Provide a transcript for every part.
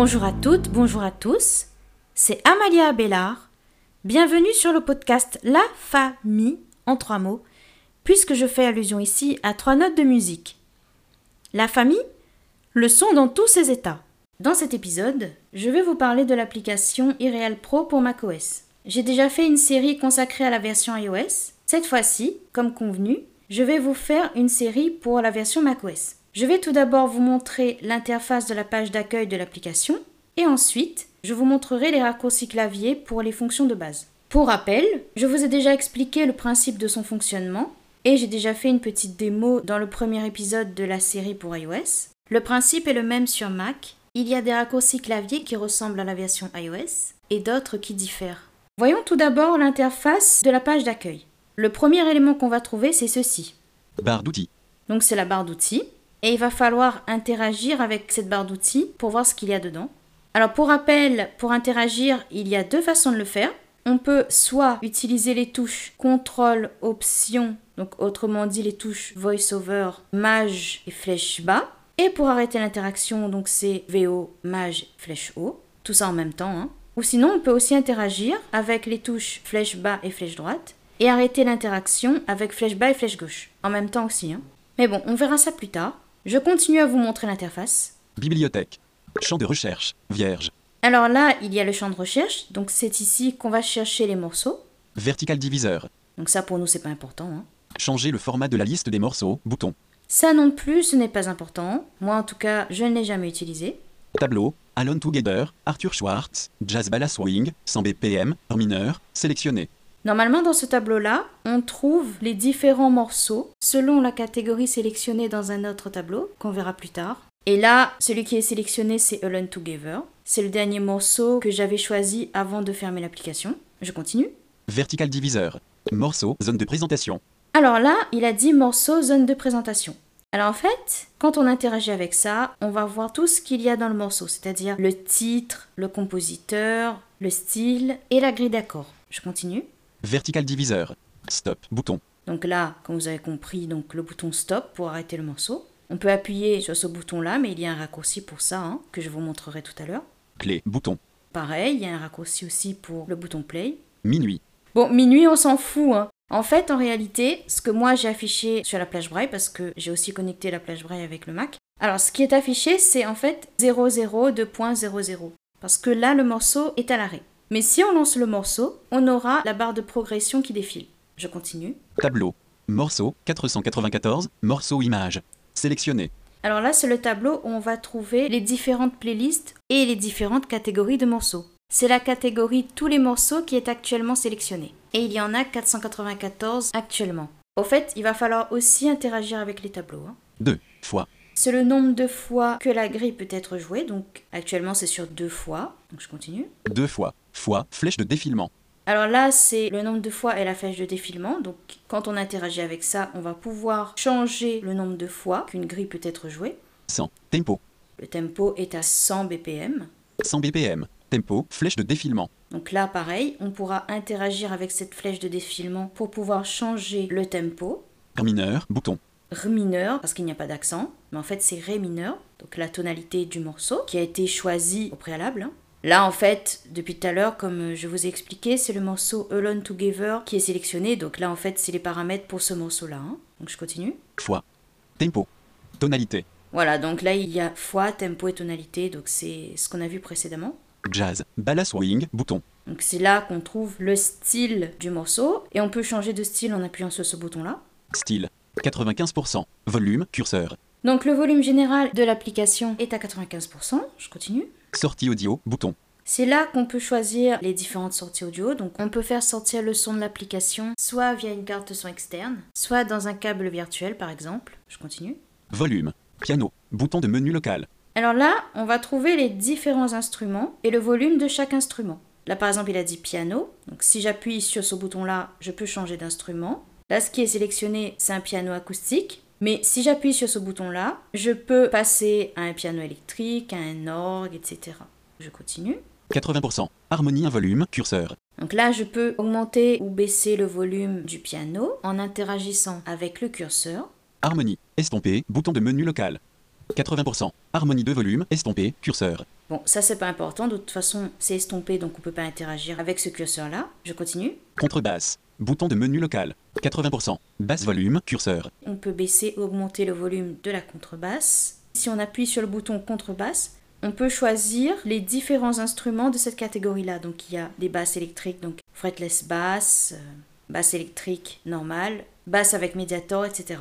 Bonjour à toutes, bonjour à tous. C'est Amalia Abélard. Bienvenue sur le podcast La Famille en trois mots, puisque je fais allusion ici à trois notes de musique. La famille, le son dans tous ses états. Dans cet épisode, je vais vous parler de l'application iReal Pro pour macOS. J'ai déjà fait une série consacrée à la version iOS. Cette fois-ci, comme convenu, je vais vous faire une série pour la version macOS. Je vais tout d'abord vous montrer l'interface de la page d'accueil de l'application et ensuite, je vous montrerai les raccourcis clavier pour les fonctions de base. Pour rappel, je vous ai déjà expliqué le principe de son fonctionnement et j'ai déjà fait une petite démo dans le premier épisode de la série pour iOS. Le principe est le même sur Mac. Il y a des raccourcis clavier qui ressemblent à la version iOS et d'autres qui diffèrent. Voyons tout d'abord l'interface de la page d'accueil. Le premier élément qu'on va trouver, c'est ceci. Barre d'outils. Donc c'est la barre d'outils. Et il va falloir interagir avec cette barre d'outils pour voir ce qu'il y a dedans. Alors pour rappel, pour interagir, il y a deux façons de le faire. On peut soit utiliser les touches CTRL, Option, donc autrement dit les touches VoiceOver, Maj et flèche bas. Et pour arrêter l'interaction, donc c'est VO, Maj, flèche haut. Tout ça en même temps. Hein. Ou sinon, on peut aussi interagir avec les touches flèche bas et flèche droite. Et arrêter l'interaction avec flèche bas et flèche gauche. En même temps aussi. Hein. Mais bon, on verra ça plus tard. Je continue à vous montrer l'interface. Bibliothèque. Champ de recherche. Vierge. Alors là, il y a le champ de recherche, donc c'est ici qu'on va chercher les morceaux. Vertical diviseur. Donc ça pour nous c'est pas important. Hein. Changer le format de la liste des morceaux. Bouton. Ça non plus, ce n'est pas important. Moi en tout cas, je ne l'ai jamais utilisé. Tableau. Alone Together. Arthur Schwartz. Jazz Balla Swing. 100 BPM. Mineur. Sélectionné. Normalement, dans ce tableau-là, on trouve les différents morceaux selon la catégorie sélectionnée dans un autre tableau, qu'on verra plus tard. Et là, celui qui est sélectionné, c'est Alone Together. C'est le dernier morceau que j'avais choisi avant de fermer l'application. Je continue. Vertical diviseur. Morceau, zone de présentation. Alors là, il a dit morceau, zone de présentation. Alors en fait, quand on interagit avec ça, on va voir tout ce qu'il y a dans le morceau, c'est-à-dire le titre, le compositeur, le style et la grille d'accords. Je continue. Vertical diviseur. Stop. Bouton. Donc là, comme vous avez compris, donc le bouton stop pour arrêter le morceau. On peut appuyer sur ce bouton-là, mais il y a un raccourci pour ça, hein, que je vous montrerai tout à l'heure. Clé. Bouton. Pareil, il y a un raccourci aussi pour le bouton play. Minuit. Bon, minuit, on s'en fout. Hein. En fait, en réalité, ce que moi j'ai affiché sur la plage braille, parce que j'ai aussi connecté la plage braille avec le Mac. Alors, ce qui est affiché, c'est en fait 002.00. Parce que là, le morceau est à l'arrêt. Mais si on lance le morceau, on aura la barre de progression qui défile. Je continue. Tableau. Morceau 494. Morceau image. Sélectionné. Alors là, c'est le tableau où on va trouver les différentes playlists et les différentes catégories de morceaux. C'est la catégorie tous les morceaux qui est actuellement sélectionnée. Et il y en a 494 actuellement. Au fait, il va falloir aussi interagir avec les tableaux. Hein. Deux fois. C'est le nombre de fois que la grille peut être jouée. Donc actuellement, c'est sur deux fois. Donc je continue. Deux fois. Fois, flèche de défilement. Alors là, c'est le nombre de fois et la flèche de défilement. Donc quand on interagit avec ça, on va pouvoir changer le nombre de fois qu'une grille peut être jouée. 100. Tempo. Le tempo est à 100 BPM. 100 BPM. Tempo, flèche de défilement. Donc là, pareil, on pourra interagir avec cette flèche de défilement pour pouvoir changer le tempo. Ré mineur, bouton. Ré mineur, parce qu'il n'y a pas d'accent, mais en fait c'est Ré mineur, donc la tonalité du morceau, qui a été choisie au préalable. Là, en fait, depuis tout à l'heure, comme je vous ai expliqué, c'est le morceau Alone Together qui est sélectionné. Donc là, en fait, c'est les paramètres pour ce morceau-là. hein. Donc je continue. Fois. Tempo. Tonalité. Voilà, donc là, il y a fois, tempo et tonalité. Donc c'est ce qu'on a vu précédemment. Jazz. Balla Swing, bouton. Donc c'est là qu'on trouve le style du morceau. Et on peut changer de style en appuyant sur ce bouton-là. Style. 95%. Volume, curseur. Donc le volume général de l'application est à 95%. Je continue. Sortie audio, bouton. C'est là qu'on peut choisir les différentes sorties audio. Donc on peut faire sortir le son de l'application soit via une carte son externe, soit dans un câble virtuel par exemple. Je continue. Volume. Piano. Bouton de menu local. Alors là, on va trouver les différents instruments et le volume de chaque instrument. Là par exemple, il a dit piano. Donc si j'appuie sur ce bouton-là, je peux changer d'instrument. Là, ce qui est sélectionné, c'est un piano acoustique. Mais si j'appuie sur ce bouton-là, je peux passer à un piano électrique, à un orgue, etc. Je continue. 80%. Harmonie un volume, curseur. Donc là, je peux augmenter ou baisser le volume du piano en interagissant avec le curseur. Harmonie. Estompé, bouton de menu local. 80%. Harmonie de volume, estompé, curseur. Bon, ça c'est pas important, de toute façon c'est estompé donc on peut pas interagir avec ce curseur là. Je continue. Contrebasse. Bouton de menu local. 80%. Basse volume, curseur. On peut baisser ou augmenter le volume de la contrebasse. Si on appuie sur le bouton contrebasse, on peut choisir les différents instruments de cette catégorie-là. Donc il y a des basses électriques, donc fretless basse, euh, basse électrique normale, basse avec médiator, etc.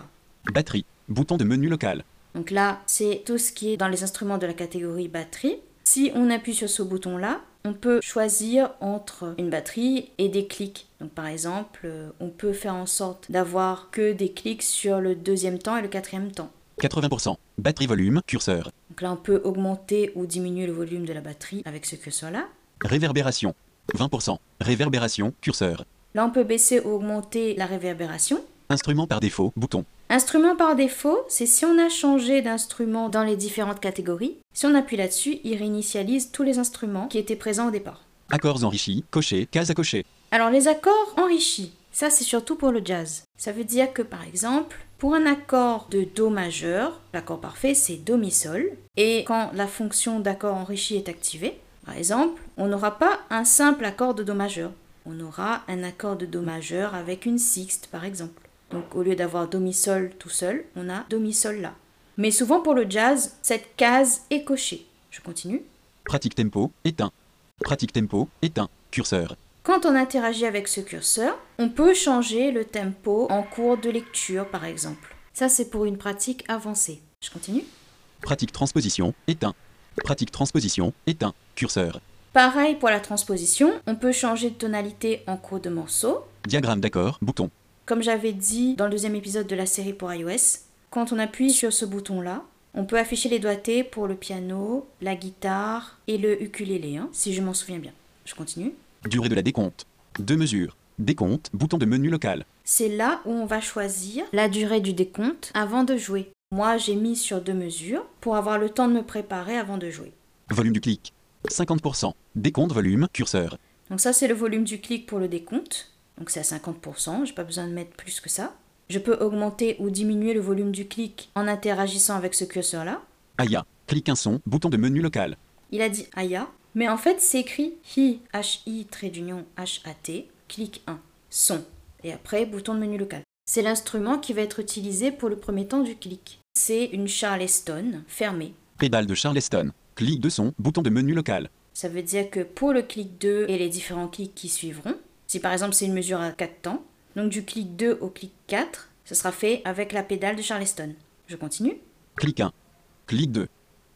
Batterie. Bouton de menu local. Donc là, c'est tout ce qui est dans les instruments de la catégorie batterie. Si on appuie sur ce bouton-là, on peut choisir entre une batterie et des clics. Donc par exemple, euh, on peut faire en sorte d'avoir que des clics sur le deuxième temps et le quatrième temps. 80%. Batterie volume, curseur. Donc là, on peut augmenter ou diminuer le volume de la batterie avec ce curseur-là. Réverbération. 20%. Réverbération, curseur. Là, on peut baisser ou augmenter la réverbération. Instrument par défaut, bouton. Instrument par défaut, c'est si on a changé d'instrument dans les différentes catégories. Si on appuie là-dessus, il réinitialise tous les instruments qui étaient présents au départ. Accords enrichis, cocher, case à cocher. Alors les accords enrichis, ça c'est surtout pour le jazz. Ça veut dire que par exemple, pour un accord de Do majeur, l'accord parfait c'est Do mi sol, et quand la fonction d'accord enrichi est activée, par exemple, on n'aura pas un simple accord de Do majeur. On aura un accord de Do majeur avec une sixte par exemple. Donc au lieu d'avoir Do mi sol tout seul, on a Do mi sol là. Mais souvent pour le jazz, cette case est cochée. Je continue. Pratique tempo, éteint. Pratique tempo, éteint, curseur. Quand on interagit avec ce curseur, on peut changer le tempo en cours de lecture par exemple. Ça c'est pour une pratique avancée. Je continue. Pratique transposition, éteint. Pratique transposition, éteint, curseur. Pareil pour la transposition, on peut changer de tonalité en cours de morceau. Diagramme d'accord, bouton. Comme j'avais dit dans le deuxième épisode de la série pour iOS, quand on appuie sur ce bouton-là, on peut afficher les doigtés pour le piano, la guitare et le ukulélé, hein, si je m'en souviens bien. Je continue. Durée de la décompte. Deux mesures. Décompte, bouton de menu local. C'est là où on va choisir la durée du décompte avant de jouer. Moi, j'ai mis sur deux mesures pour avoir le temps de me préparer avant de jouer. Volume du clic. 50%. Décompte volume, curseur. Donc ça, c'est le volume du clic pour le décompte. Donc c'est à 50%, j'ai pas besoin de mettre plus que ça. Je peux augmenter ou diminuer le volume du clic en interagissant avec ce curseur-là. Aya. Clic un son, bouton de menu local. Il a dit Aya, mais en fait c'est écrit Hi, H-I, trait d'union, H-A-T, clic 1, son. Et après, bouton de menu local. C'est l'instrument qui va être utilisé pour le premier temps du clic. C'est une Charleston fermée. Pédale de Charleston. Clic de son, bouton de menu local. Ça veut dire que pour le clic 2 et les différents clics qui suivront, si par exemple c'est une mesure à 4 temps, donc du clic 2 au clic 4, ce sera fait avec la pédale de Charleston. Je continue. Clic 1. Clic 2.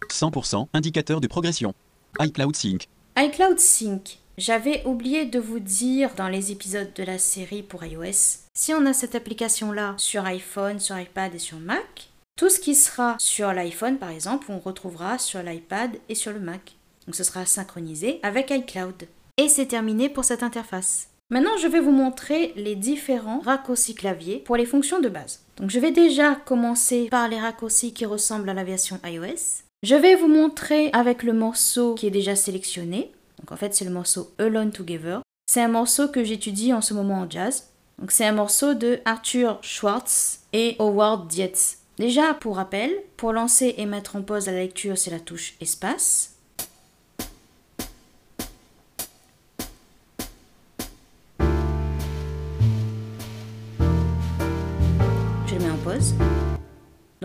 100% indicateur de progression. iCloud Sync. iCloud Sync. J'avais oublié de vous dire dans les épisodes de la série pour iOS, si on a cette application-là sur iPhone, sur iPad et sur Mac, tout ce qui sera sur l'iPhone par exemple, on retrouvera sur l'iPad et sur le Mac. Donc ce sera synchronisé avec iCloud. Et c'est terminé pour cette interface. Maintenant, je vais vous montrer les différents raccourcis clavier pour les fonctions de base. Donc, je vais déjà commencer par les raccourcis qui ressemblent à la version iOS. Je vais vous montrer avec le morceau qui est déjà sélectionné. Donc, en fait, c'est le morceau Alone Together. C'est un morceau que j'étudie en ce moment en jazz. Donc, c'est un morceau de Arthur Schwartz et Howard Dietz. Déjà, pour rappel, pour lancer et mettre en pause la lecture, c'est la touche espace.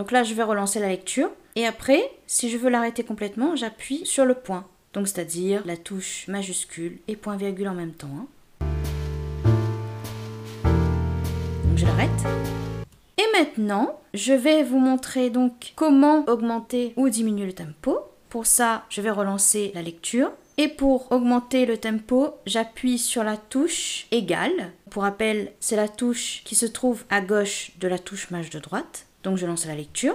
Donc là, je vais relancer la lecture. Et après, si je veux l'arrêter complètement, j'appuie sur le point. Donc c'est-à-dire la touche majuscule et point virgule en même temps. hein. Donc je l'arrête. Et maintenant, je vais vous montrer donc comment augmenter ou diminuer le tempo. Pour ça, je vais relancer la lecture. Et pour augmenter le tempo, j'appuie sur la touche égale. Pour rappel, c'est la touche qui se trouve à gauche de la touche maj de droite. Donc je lance la lecture.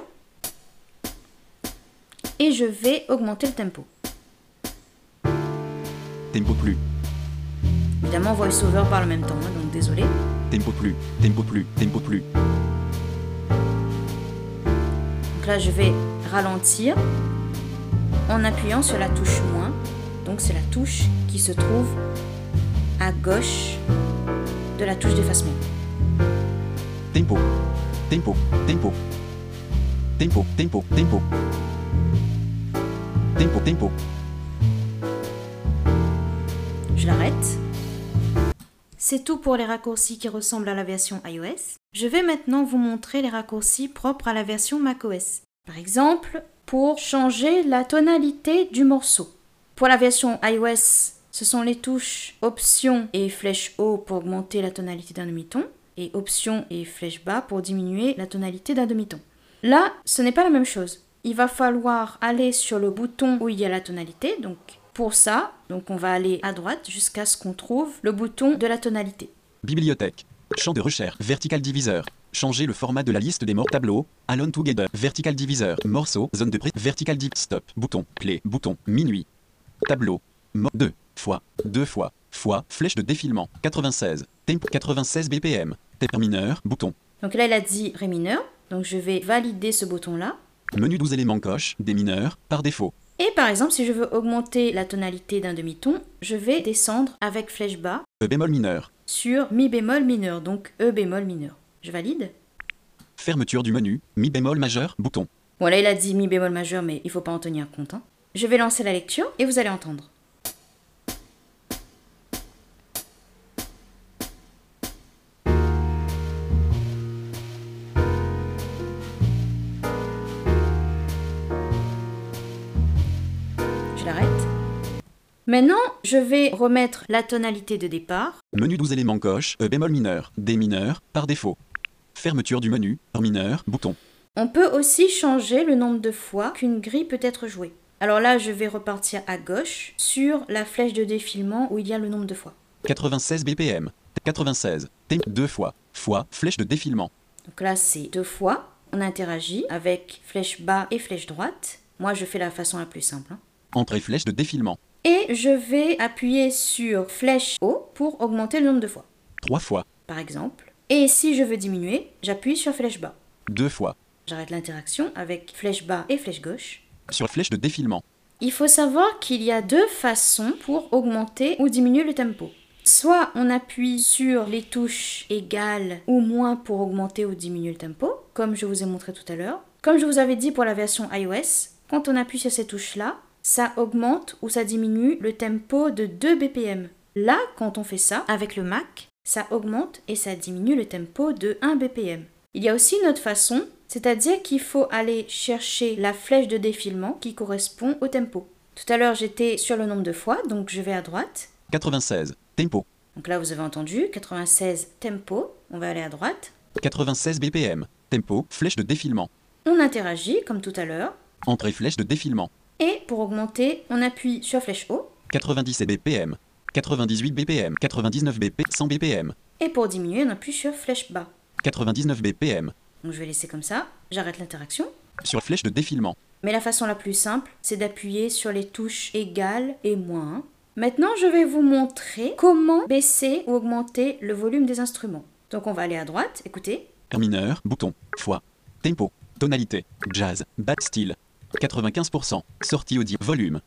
Et je vais augmenter le tempo. Tempo plus. Évidemment, VoiceOver parle en même temps, hein, donc désolé. Tempo plus. Tempo plus. Tempo plus. Donc là, je vais ralentir en appuyant sur la touche moins. Donc c'est la touche qui se trouve à gauche de la touche d'effacement. Tempo. Tempo. Tempo. Tempo, tempo, tempo. Tempo. Je l'arrête. C'est tout pour les raccourcis qui ressemblent à la version iOS. Je vais maintenant vous montrer les raccourcis propres à la version macOS. Par exemple, pour changer la tonalité du morceau. Pour la version iOS, ce sont les touches Option et flèche haut pour augmenter la tonalité d'un demi-ton et Option et flèche bas pour diminuer la tonalité d'un demi-ton. Là, ce n'est pas la même chose. Il va falloir aller sur le bouton où il y a la tonalité. Donc pour ça, donc on va aller à droite jusqu'à ce qu'on trouve le bouton de la tonalité. Bibliothèque. Champ de recherche. Vertical diviseur. Changer le format de la liste des mots. Tableau. Alone together. Vertical diviseur. Morceau. Zone de prix. Vertical div. Stop. Bouton. Play. Bouton. Minuit. Tableau. Mot 2 fois. 2 fois. Fois. Flèche de défilement. 96. Tempo. 96 BPM. Mineur. Bouton. Donc là, il a dit Ré mineur. Donc je vais valider ce bouton-là. Menu 12 éléments coche. Des mineurs. Par défaut. Et par exemple, si je veux augmenter la tonalité d'un demi-ton, je vais descendre avec flèche bas E bémol mineur. sur mi bémol mineur, donc E bémol mineur. Je valide. Fermeture du menu. Mi bémol majeur. Bouton. Bon, là, il a dit mi bémol majeur, mais il faut pas en tenir compte. hein. Je vais lancer la lecture et vous allez entendre. Maintenant, je vais remettre la tonalité de départ. Menu 12 éléments coche. E bémol mineur. Des mineurs. Par défaut. Fermeture du menu. En mineur. Bouton. On peut aussi changer le nombre de fois qu'une grille peut être jouée. Alors là, je vais repartir à gauche sur la flèche de défilement où il y a le nombre de fois. 96 BPM. 96. Tempo 2 fois. Fois. Flèche de défilement. Donc là, c'est deux fois. On interagit avec flèche bas et flèche droite. Moi, je fais la façon la plus simple. hein. Entrée flèche de défilement. Et je vais appuyer sur flèche haut pour augmenter le nombre de fois, 3 fois. par exemple. Et si je veux diminuer, j'appuie sur flèche bas. 2 fois. J'arrête l'interaction avec flèche bas et flèche gauche. Sur flèche de défilement. Il faut savoir qu'il y a deux façons pour augmenter ou diminuer le tempo. Soit on appuie sur les touches égales ou moins pour augmenter ou diminuer le tempo, comme je vous ai montré tout à l'heure. Comme je vous avais dit pour la version iOS, quand on appuie sur ces touches-là, ça augmente ou ça diminue le tempo de 2 BPM. Là, quand on fait ça avec le Mac, ça augmente et ça diminue le tempo de 1 BPM. Il y a aussi une autre façon, c'est-à-dire qu'il faut aller chercher la flèche de défilement qui correspond au tempo. Tout à l'heure, j'étais sur le nombre de fois, donc je vais à droite. 96. Tempo. Donc là, vous avez entendu, 96 tempo, on va aller à droite. 96 BPM. Tempo. Flèche de défilement. On interagit comme tout à l'heure. Entrée flèche de défilement. Et pour augmenter, on appuie sur flèche haut. 97 BPM. 98 BPM. 99 BP. 100 BPM. Et pour diminuer, on appuie sur flèche bas. 99 BPM. Donc je vais laisser comme ça. J'arrête l'interaction. Sur flèche de défilement. Mais la façon la plus simple, c'est d'appuyer sur les touches égales et moins. Maintenant, je vais vous montrer comment baisser ou augmenter le volume des instruments. Donc on va aller à droite, écoutez. Mineur. Bouton. Fois. Tempo. Tonalité. Jazz. Bat style. 95%. Sortie audio. Volume.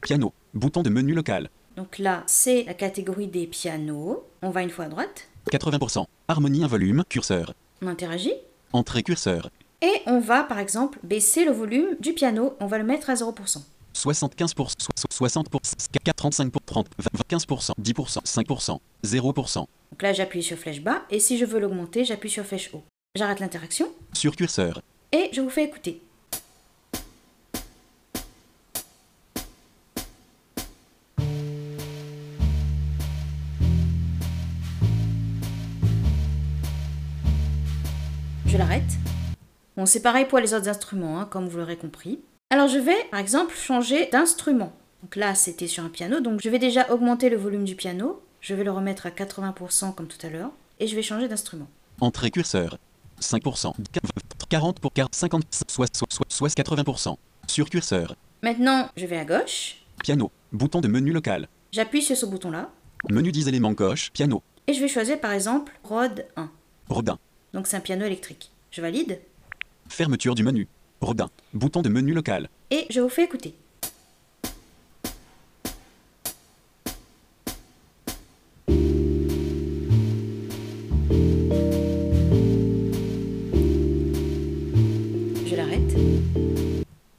Piano. Bouton de menu local. Donc là, c'est la catégorie des pianos. On va une fois à droite. 80%. Harmonie un volume. Curseur. On interagit. Entrée curseur. Et on va, par exemple, baisser le volume du piano. On va le mettre à 0%. 75%, so- 60%, 35%, 30%, 15%, 10%, 5%, 0%. Donc là, j'appuie sur flèche bas. Et si je veux l'augmenter, j'appuie sur flèche haut. J'arrête l'interaction. Sur curseur. Et je vous fais écouter. Bon, c'est pareil pour les autres instruments, hein, comme vous l'aurez compris. Alors je vais, par exemple, changer d'instrument. Donc là, c'était sur un piano, donc je vais déjà augmenter le volume du piano. Je vais le remettre à 80% comme tout à l'heure. Et je vais changer d'instrument. Entrée curseur. 5%. 40 pour 40, 50, soit, soit, soit, soit 80%. Sur curseur. Maintenant, je vais à gauche. Piano. Bouton de menu local. J'appuie sur ce bouton-là. Menu 10 éléments coche. Piano. Et je vais choisir par exemple Rode 1. Rodin. Donc c'est un piano électrique. Je valide. Fermeture du menu. Rodin. Bouton de menu local. Et je vous fais écouter. Je l'arrête.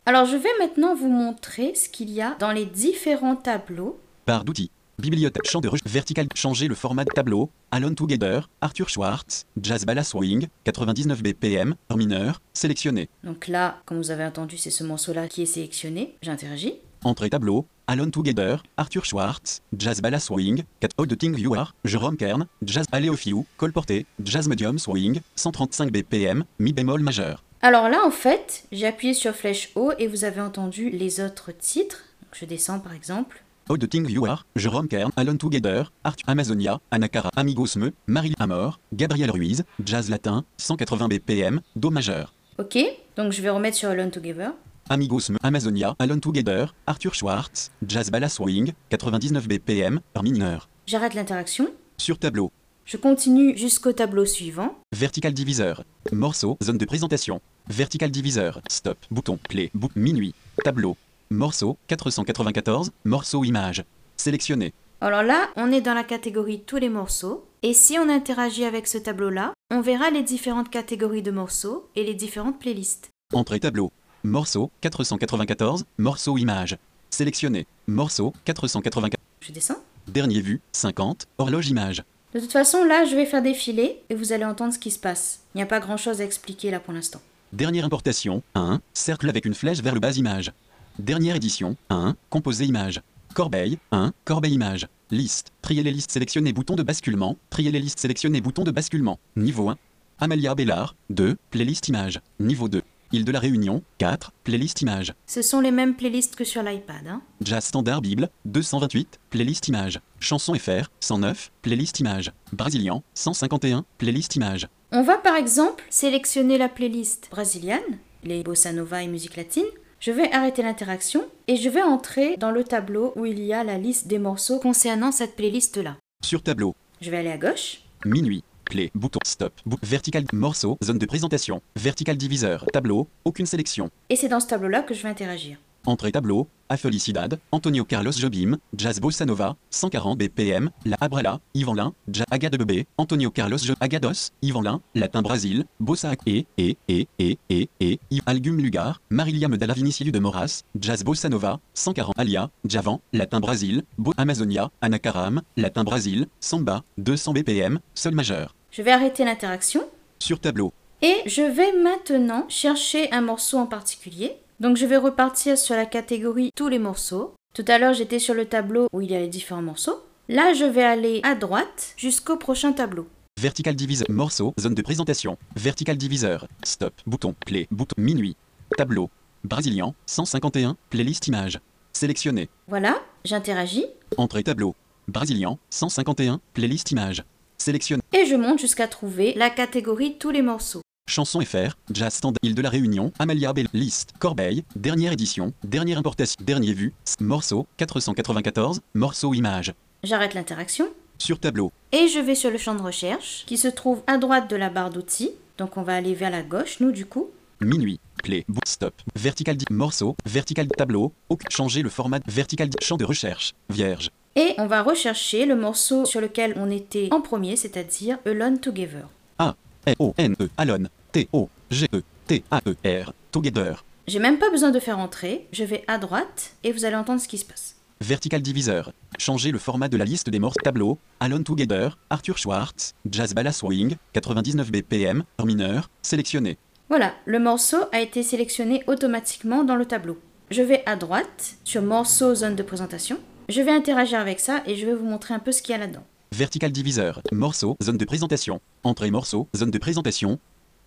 Alors je vais maintenant vous montrer ce qu'il y a dans les différents tableaux. Barre d'outils. Bibliothèque. Champ de recherche. Vertical. Changer le format de tableau. Alone Together. Arthur Schwartz. Jazz Balla Swing. 99 BPM. Mineur. Sélectionné. Donc là, comme vous avez entendu, c'est ce morceau-là qui est sélectionné. J'interagis. Entrée tableau. Alone Together. Arthur Schwartz. Jazz Balla Swing. 4 All the Thing You Are. Jerome Kern. Jazz Aleofiu. Col porté. Jazz Medium Swing. 135 BPM. Mi bémol majeur. Alors là, en fait, j'ai appuyé sur flèche haut et vous avez entendu les autres titres. Donc je descends par exemple. All the Thing You Are, Jerome Kern, Alone Together, Arthur Amazonia, Anakara, Amigos Me, Marie Amor, Gabriel Ruiz, Jazz Latin, 180 BPM, Do majeur. Ok, donc je vais remettre sur Alone Together. Amigos Me, Amazonia, Alone Together, Arthur Schwartz, Jazz Balla Swing, 99 BPM, mineur. J'arrête l'interaction. Sur tableau. Je continue jusqu'au tableau suivant. Vertical diviseur. Morceau, zone de présentation. Vertical diviseur. Stop. Bouton. Play. Bout. Minuit. Tableau. Morceau. 494. Morceau image. Sélectionné. Alors là, on est dans la catégorie tous les morceaux. Et si on interagit avec ce tableau-là, on verra les différentes catégories de morceaux et les différentes playlists. Entrée tableau. Morceau. 494. Morceau image. Sélectionné. Morceau. 494. Je descends. Dernier vu. 50. Horloge image. De toute façon, là, je vais faire défiler et vous allez entendre ce qui se passe. Il n'y a pas grand-chose à expliquer là pour l'instant. Dernière importation, 1, cercle avec une flèche vers le bas image. Dernière édition, 1, composé image. Corbeille, 1, corbeille image. Liste, trier les listes sélectionnées bouton de basculement, trier les listes sélectionnées bouton de basculement. Niveau 1, Amalia Bellard, 2, playlist image. Niveau 2, Île de la Réunion, 4, playlist image. Ce sont les mêmes playlists que sur l'iPad. Hein. Jazz Standard Bible, 228, playlist image. Chanson FR, 109, playlist image. Brésilien, 151, playlist image. On va par exemple sélectionner la playlist brésilienne, les bossa nova et musique latine. Je vais arrêter l'interaction et je vais entrer dans le tableau où il y a la liste des morceaux concernant cette playlist-là. Sur tableau. Je vais aller à gauche. Minuit. Play, bouton, stop, bouton, vertical, morceau, zone de présentation, vertical diviseur, tableau, aucune sélection. Et c'est dans ce tableau-là que je vais interagir. Entrée tableau, A Felicidad, Antonio Carlos Jobim, Jazz Bossa Nova, 140 BPM, La Abrela, Yvan Lin, Aga de Bebé, Antonio Carlos Jo Agados, Yvan Lin, Latin Brasil, Bossa et, et, et, et, et, et, Yves Algum Lugar, Marilia Medalla Vinicius de Moras, Jazz Bossa Nova, 140 Alia, Javan, Latin Brasil, Bo Amazonia, Anakaram, Latin Brasil, Samba, 200 BPM, Sol majeur. Je vais arrêter l'interaction. Sur tableau. Et je vais maintenant chercher un morceau en particulier. Donc je vais repartir sur la catégorie tous les morceaux. Tout à l'heure j'étais sur le tableau où il y a les différents morceaux. Là je vais aller à droite jusqu'au prochain tableau. Vertical diviseur, morceau, zone de présentation, vertical diviseur, stop, bouton, play, bouton, minuit, tableau, brésilien, 151, playlist image, sélectionné. Voilà, j'interagis. Entrée tableau, brésilien, 151, playlist image, sélectionné. Et je monte jusqu'à trouver la catégorie tous les morceaux. Chanson FR, Jazz Stand, Île de la Réunion, Amalia Bell, Liste, Corbeille, dernière édition, dernière importation, dernier vu, morceau, 494, morceau image. J'arrête l'interaction. Sur tableau. Et je vais sur le champ de recherche qui se trouve à droite de la barre d'outils. Donc on va aller vers la gauche, nous du coup. Minuit, bout, stop, vertical morceau, vertical tableau, changer le format, vertical champ de recherche, vierge. Et on va rechercher le morceau sur lequel on était en premier, c'est-à-dire Alone Together. A, L-O-N-E, Alone, T-O-G-E, T-A-E-R, Together. J'ai même pas besoin de faire entrer, je vais à droite et vous allez entendre ce qui se passe. Vertical diviseur. Changer le format de la liste des morceaux. Tableau. Alone Together. Arthur Schwartz. Jazz Balla Swing. 99 BPM. Mineur. Sélectionné. Voilà, le morceau a été sélectionné automatiquement dans le tableau. Je vais à droite sur morceau zone de présentation. Je vais interagir avec ça et je vais vous montrer un peu ce qu'il y a là-dedans. Vertical diviseur. Morceau. Zone de présentation. Entrée morceau. Zone de présentation.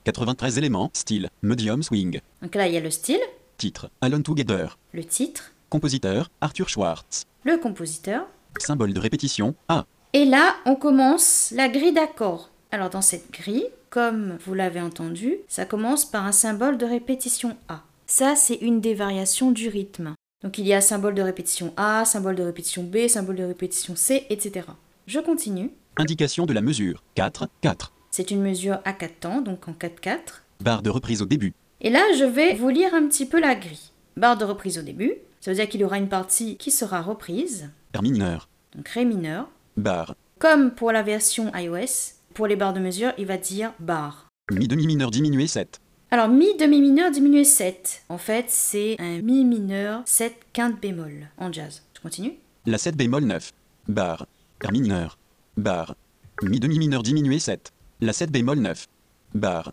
93 éléments. Style. Medium swing. Donc là, il y a le style, Titre. Alone Together. le titre, Compositeur. Arthur Schwartz. le compositeur. Symbole de répétition. A. Et là, on commence la grille d'accords. Alors dans cette grille, comme vous l'avez entendu, ça commence par un symbole de répétition A. Ça, c'est une des variations du rythme. Donc il y a symbole de répétition A, symbole de répétition B, symbole de répétition C, etc. Je continue. Indication de la mesure. 4. 4. C'est une mesure à 4 temps, donc en 4-4. Barre de reprise au début. Et là, je vais vous lire un petit peu la grille. Barre de reprise au début, ça veut dire qu'il y aura une partie qui sera reprise, R mineur. donc Ré mineur. Barre. Comme pour la version iOS, pour les barres de mesure, il va dire barre. Mi demi mineur diminué 7. Alors, mi demi mineur diminué 7. En fait, c'est un mi mineur 7 quinte bémol en jazz. Je continue La 7 bémol 9. Bar. R mineur. Bar. Mi demi mineur diminué 7. La 7 bémol 9. Bar.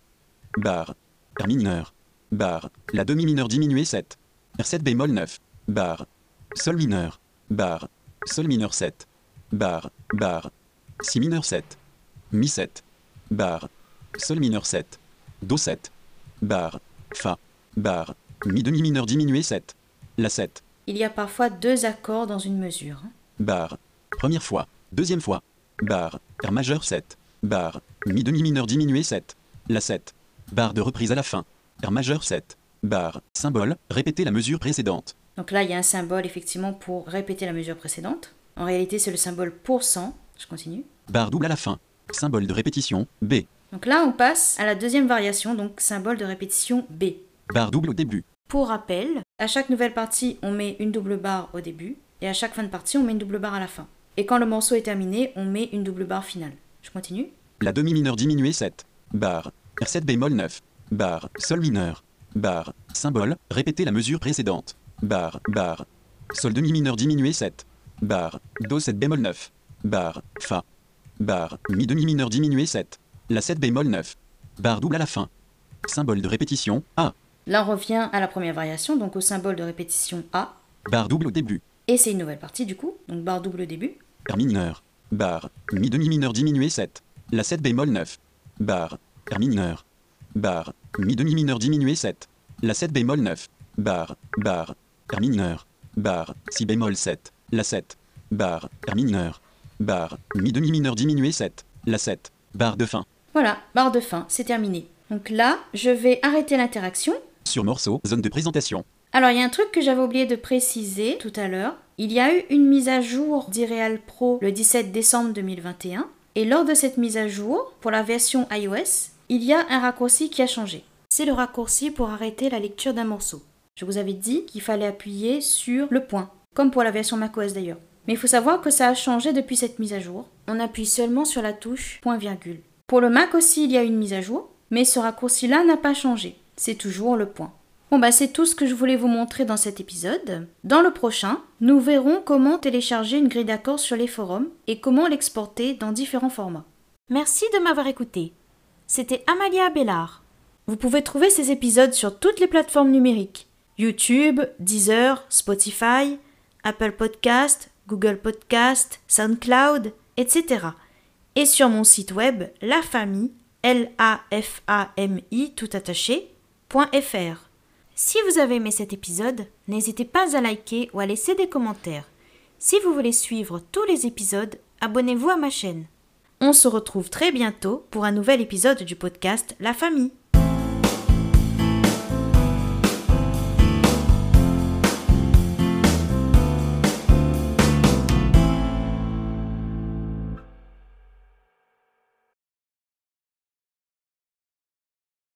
Bar. R mineur. Bar. La demi mineur diminué 7. R7 bémol 9. Bar. Sol mineur. Bar. Sol mineur 7. Bar. Bar. Si mineur 7. Mi 7. Bar. Sol mineur 7. Do 7. Bar. Fa. Bar. Mi demi mineur diminué 7. La 7. Il y a parfois deux accords dans une mesure. hein. Bar. Première fois. Deuxième fois. Bar. R majeur 7. Bar. Mi demi mineur diminué 7. La 7. Barre de reprise à la fin. R majeur 7. Barre. Symbole. Répétez la mesure précédente. Donc là, il y a un symbole effectivement pour répéter la mesure précédente. En réalité, c'est le symbole pour cent. Je continue. Barre double à la fin. Symbole de répétition. B. Donc là, on passe à la deuxième variation, donc symbole de répétition B. Barre double au début. Pour rappel, à chaque nouvelle partie, on met une double barre au début, et à chaque fin de partie, on met une double barre à la fin. Et quand le morceau est terminé, on met une double barre finale. Je continue. La demi mineur diminué 7. Barre. R7 bémol 9. Barre. Sol mineur. Barre. Symbole. Répétez la mesure précédente. Barre. Barre. Sol demi mineur diminué 7. Barre. Do 7 bémol 9. Barre. Fa. Barre. Mi demi mineur diminué 7. La 7 bémol 9. Barre double à la fin. Symbole de répétition. A. Là, on revient à la première variation, donc au symbole de répétition A. Barre double au début. Et c'est une nouvelle partie du coup, donc barre double au début. R mineur. Barre. Mi demi mineur diminué 7. La 7 bémol 9. Barre. R mineur. Barre. Mi demi mineur diminué 7. La 7 bémol 9. Barre. Barre. R mineur. Barre. Si bémol 7. La 7. Barre. R mineur. Barre. Mi demi mineur diminué 7. La 7. Barre de fin. Voilà, barre de fin, c'est terminé. Donc là, je vais arrêter l'interaction. Sur morceau. Zone de présentation. Alors, il y a un truc que j'avais oublié de préciser tout à l'heure. Il y a eu une mise à jour d'Ireal Pro le 17 décembre 2021. Et lors de cette mise à jour, pour la version iOS, il y a un raccourci qui a changé. C'est le raccourci pour arrêter la lecture d'un morceau. Je vous avais dit qu'il fallait appuyer sur le point, comme pour la version macOS d'ailleurs. Mais il faut savoir que ça a changé depuis cette mise à jour. On appuie seulement sur la touche point virgule. Pour le Mac aussi, il y a une mise à jour, mais ce raccourci-là n'a pas changé. C'est toujours le point. Bon bah c'est tout ce que je voulais vous montrer dans cet épisode. Dans le prochain, nous verrons comment télécharger une grille d'accords sur les forums et comment l'exporter dans différents formats. Merci de m'avoir écouté. C'était Amalia Bellard. Vous pouvez trouver ces épisodes sur toutes les plateformes numériques YouTube, Deezer, Spotify, Apple Podcast, Google Podcast, SoundCloud, etc. Et sur mon site web La Famille, L-A-F-A-M-I tout attaché, .fr. Si vous avez aimé cet épisode, n'hésitez pas à liker ou à laisser des commentaires. Si vous voulez suivre tous les épisodes, abonnez-vous à ma chaîne. On se retrouve très bientôt pour un nouvel épisode du podcast La Famille.